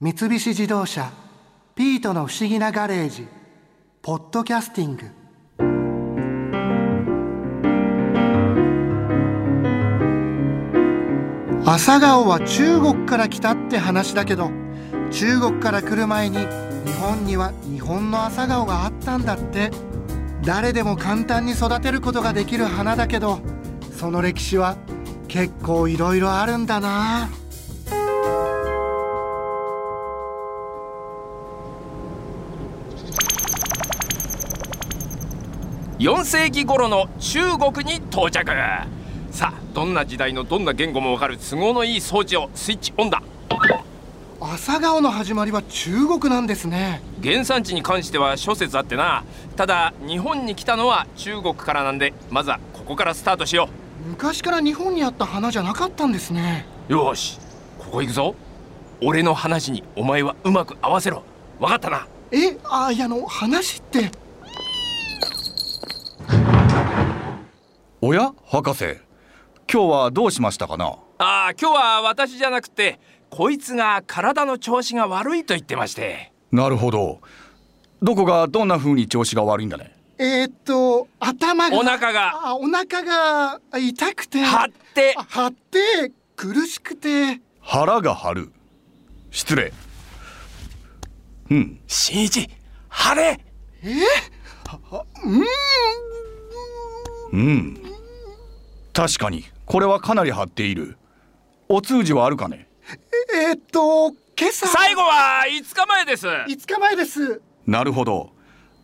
三菱自動車「ピートの不思議なガレージ」「ポッドキャスティング」朝顔は中国から来たって話だけど中国から来る前に日本には日本の朝顔があったんだって。誰でも簡単に育てることができる花だけどその歴史は結構いろいろあるんだな。4世紀頃の中国に到着。さあどんな時代のどんな言語もわかる都合のいい装置をスイッチオンだ。朝顔の始まりは中国なんですね。原産地に関しては諸説あってな。ただ日本に来たのは中国からなんでまずはここからスタートしよ昔から日本にあった花じゃなかったんですね。うよしここ行くぞ。俺の話にお前はうまく合わせろ。わかったな。えあいやあの話っておや博士。今日はどうしましたかな？ああ今日は私じゃなくてこいつが体の調子が悪いと言ってまして。なるほど。どこがどんな風に調子が悪いんだね？えー、っと頭がお腹が。あお腹が痛くて張って。あ張って苦しくて。腹が張る。失礼。うん。新一晴れ。うん確かに。これはかなり張っている。お通じはあるかね？えー、っと今朝。最後は5日前です。5日前です。なるほど。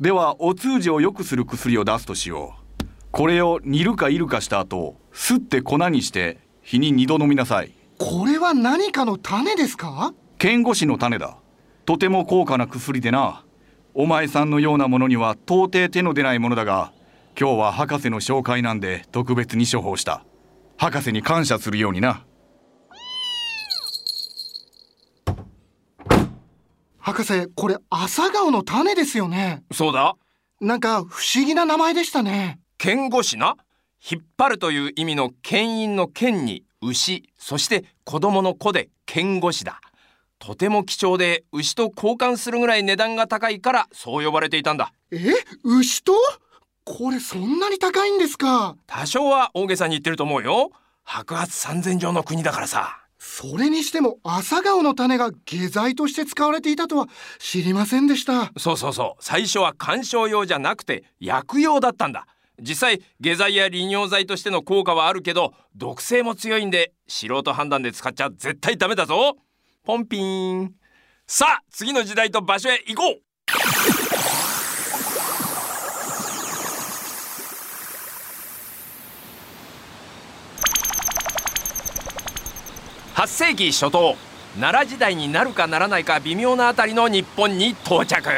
ではお通じを良くする薬を出すとしよう。これを煮るかいるかした後すって粉にして日に2度飲みなさい。これは何かの種ですか？剣護士の種だ。とても高価な薬でな。お前さんのようなものには到底手の出ないものだが今日は博士の紹介なんで特別に処方した。博士に感謝するようにな。博士これ朝顔の種ですよね。そうだ。なんか不思議な名前でしたね。剣護士な？引っ張るという意味の牽引の剣に牛そして子供の子で剣護士だ。とても貴重で牛と交換するぐらい値段が高いからそう呼ばれていたんだ。え？牛と？これそんなに高いんですか？多少は大げさに言ってると思うよ。白髪三千条の国だからさ。それにしても朝顔の種が下剤として使われていたとは知りませんでした。そうそうそう。最初は観賞用じゃなくて薬用だったんだ。実際下剤や利尿剤としての効果はあるけど毒性も強いんで素人判断で使っちゃ絶対ダメだぞ。ポンピーン。さあ次の時代と場所へ行こう8世紀初頭奈良時代になるかならないか微妙なあたりの日本に到着。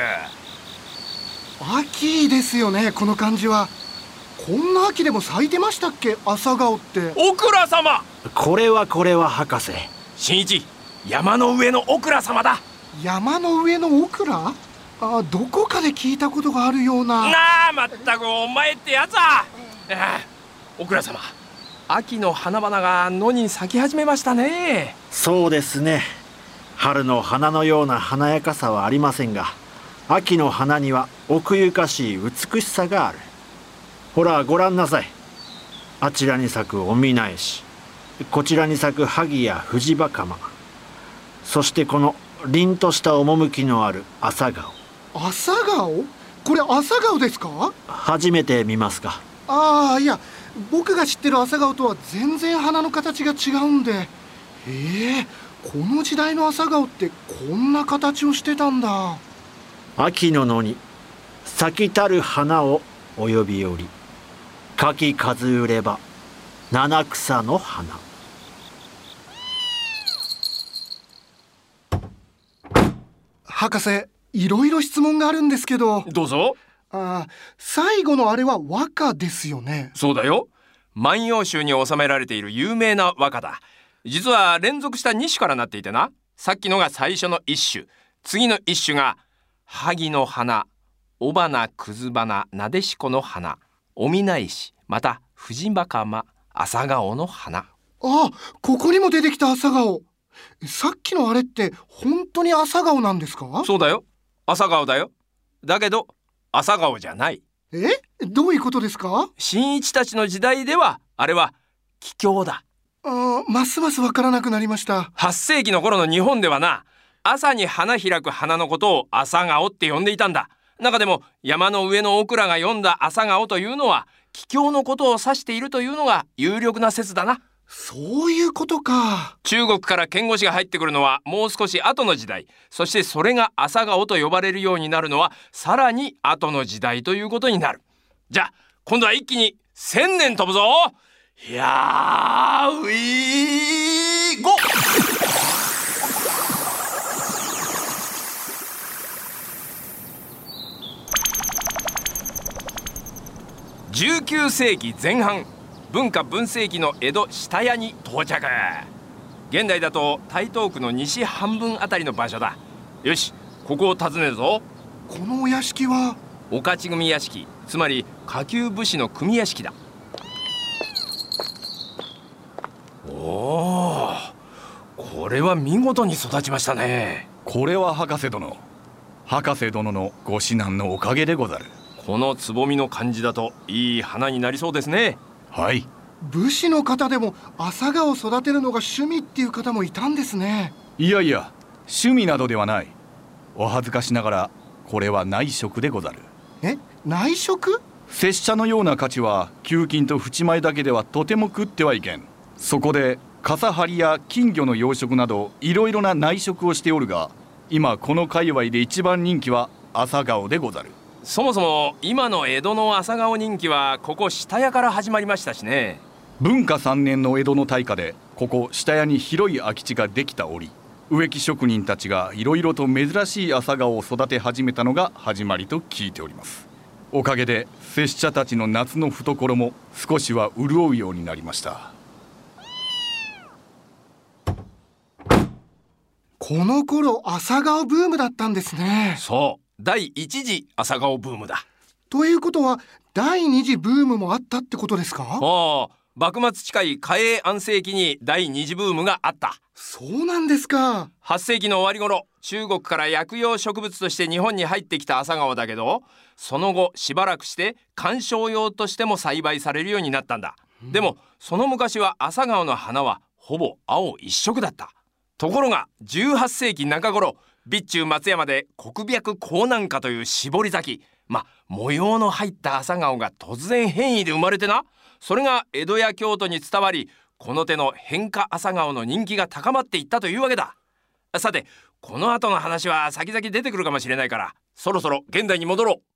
秋ですよねこの感じは。こんな秋でも咲いてましたっけ朝顔って。オクラ様。これはこれは博士。新一山の上のオクラ様だ。山の上のオクラあどこかで聞いたことがあるような。なあまったくお前ってやつは。ああオクラ様秋の花々が野に咲き始めましたね。そうですね。春の花のような華やかさはありませんが秋の花には奥ゆかしい美しさがある。ほらご覧なさい。あちらに咲くおみなえしこちらに咲く萩や藤バカマそしてこの凛とした趣のある朝顔。朝顔？これ朝顔ですか？初めて見ますかああいや僕が知ってる朝顔とは全然花の形が違うんでええこの時代の朝顔ってこんな形をしてたんだ。秋の野に咲きたる花をお呼びより柿数売れば七草の花。博士いろいろ質問があるんですけど。どうぞあ最後のあれは和歌ですよね。そうだよ。万葉集に収められている有名な和歌だ。実は連続した2種からなっていてな。さっきのが最初の一種。次の一種が萩の花雄花くず花なでしこの花おみな石また藤バカマ朝顔の花。あここにも出てきた朝顔。さっきのあれって本当に朝顔なんですか？そうだよ。朝顔だよ。だけど朝顔じゃない。え？どういうことですか？新一たちの時代ではあれは桔梗だ。あますますわからなくなりました。8世紀の頃の日本ではな朝に花開く花のことを朝顔って呼んでいたんだ。中でも山の上のオクラが読んだ朝顔というのは桔梗のことを指しているというのが有力な説だなそういうことか。中国から剣語師が入ってくるのはもう少し後の時代。そしてそれが朝顔と呼ばれるようになるのはさらに後の時代ということになる。じゃあ今度は一気に千年飛ぶぞ。いやーウィーゴ19世紀前半。文化文世紀の江戸下谷に到着。現代だと台東区の西半分あたりの場所だ。よしここを訪ねるぞ。このお屋敷は？御徒組屋敷つまり下級武士の組屋敷だ。おおこれは見事に育ちましたね。これは博士殿。博士殿のご指南のおかげでござる。このつぼみの感じだといい花になりそうですねはい。武士の方でも朝顔を育てるのが趣味っていう方もいたんですね。いやいや趣味などではない。お恥ずかしながらこれは内職でござる。え内職？拙者のような価値は給金と淵米だけではとても食ってはいけん。そこで傘張りや金魚の養殖などいろいろな内職をしておるが今この界隈で一番人気は朝顔でござるそもそも今の江戸の朝顔人気はここ下屋から始まりましたしね。文化3年の江戸の大火でここ下屋に広い空き地ができた折。植木職人たちがいろいろと珍しい朝顔を育て始めたのが始まりと聞いております。おかげで拙者たちの夏の懐も少しは潤うようになりました。この頃朝顔ブームだったんですね。そう第一次朝顔ブームだ。ということは第二次ブームもあったってことですか？ああ幕末近い嘉永安政期に第二次ブームがあった。そうなんですか。8世紀の終わり頃中国から薬用植物として日本に入ってきた朝顔だけどその後しばらくして観賞用としても栽培されるようになったんだ、うん、でもその昔は朝顔の花はほぼ青一色だった。ところが18世紀中頃備中松山で国白江南花という絞り咲き。まあ模様の入った朝顔が突然変異で生まれてな。それが江戸や京都に伝わりこの手の変化朝顔の人気が高まっていったというわけだ。さてこの後の話は先々出てくるかもしれないからそろそろ現代に戻ろう。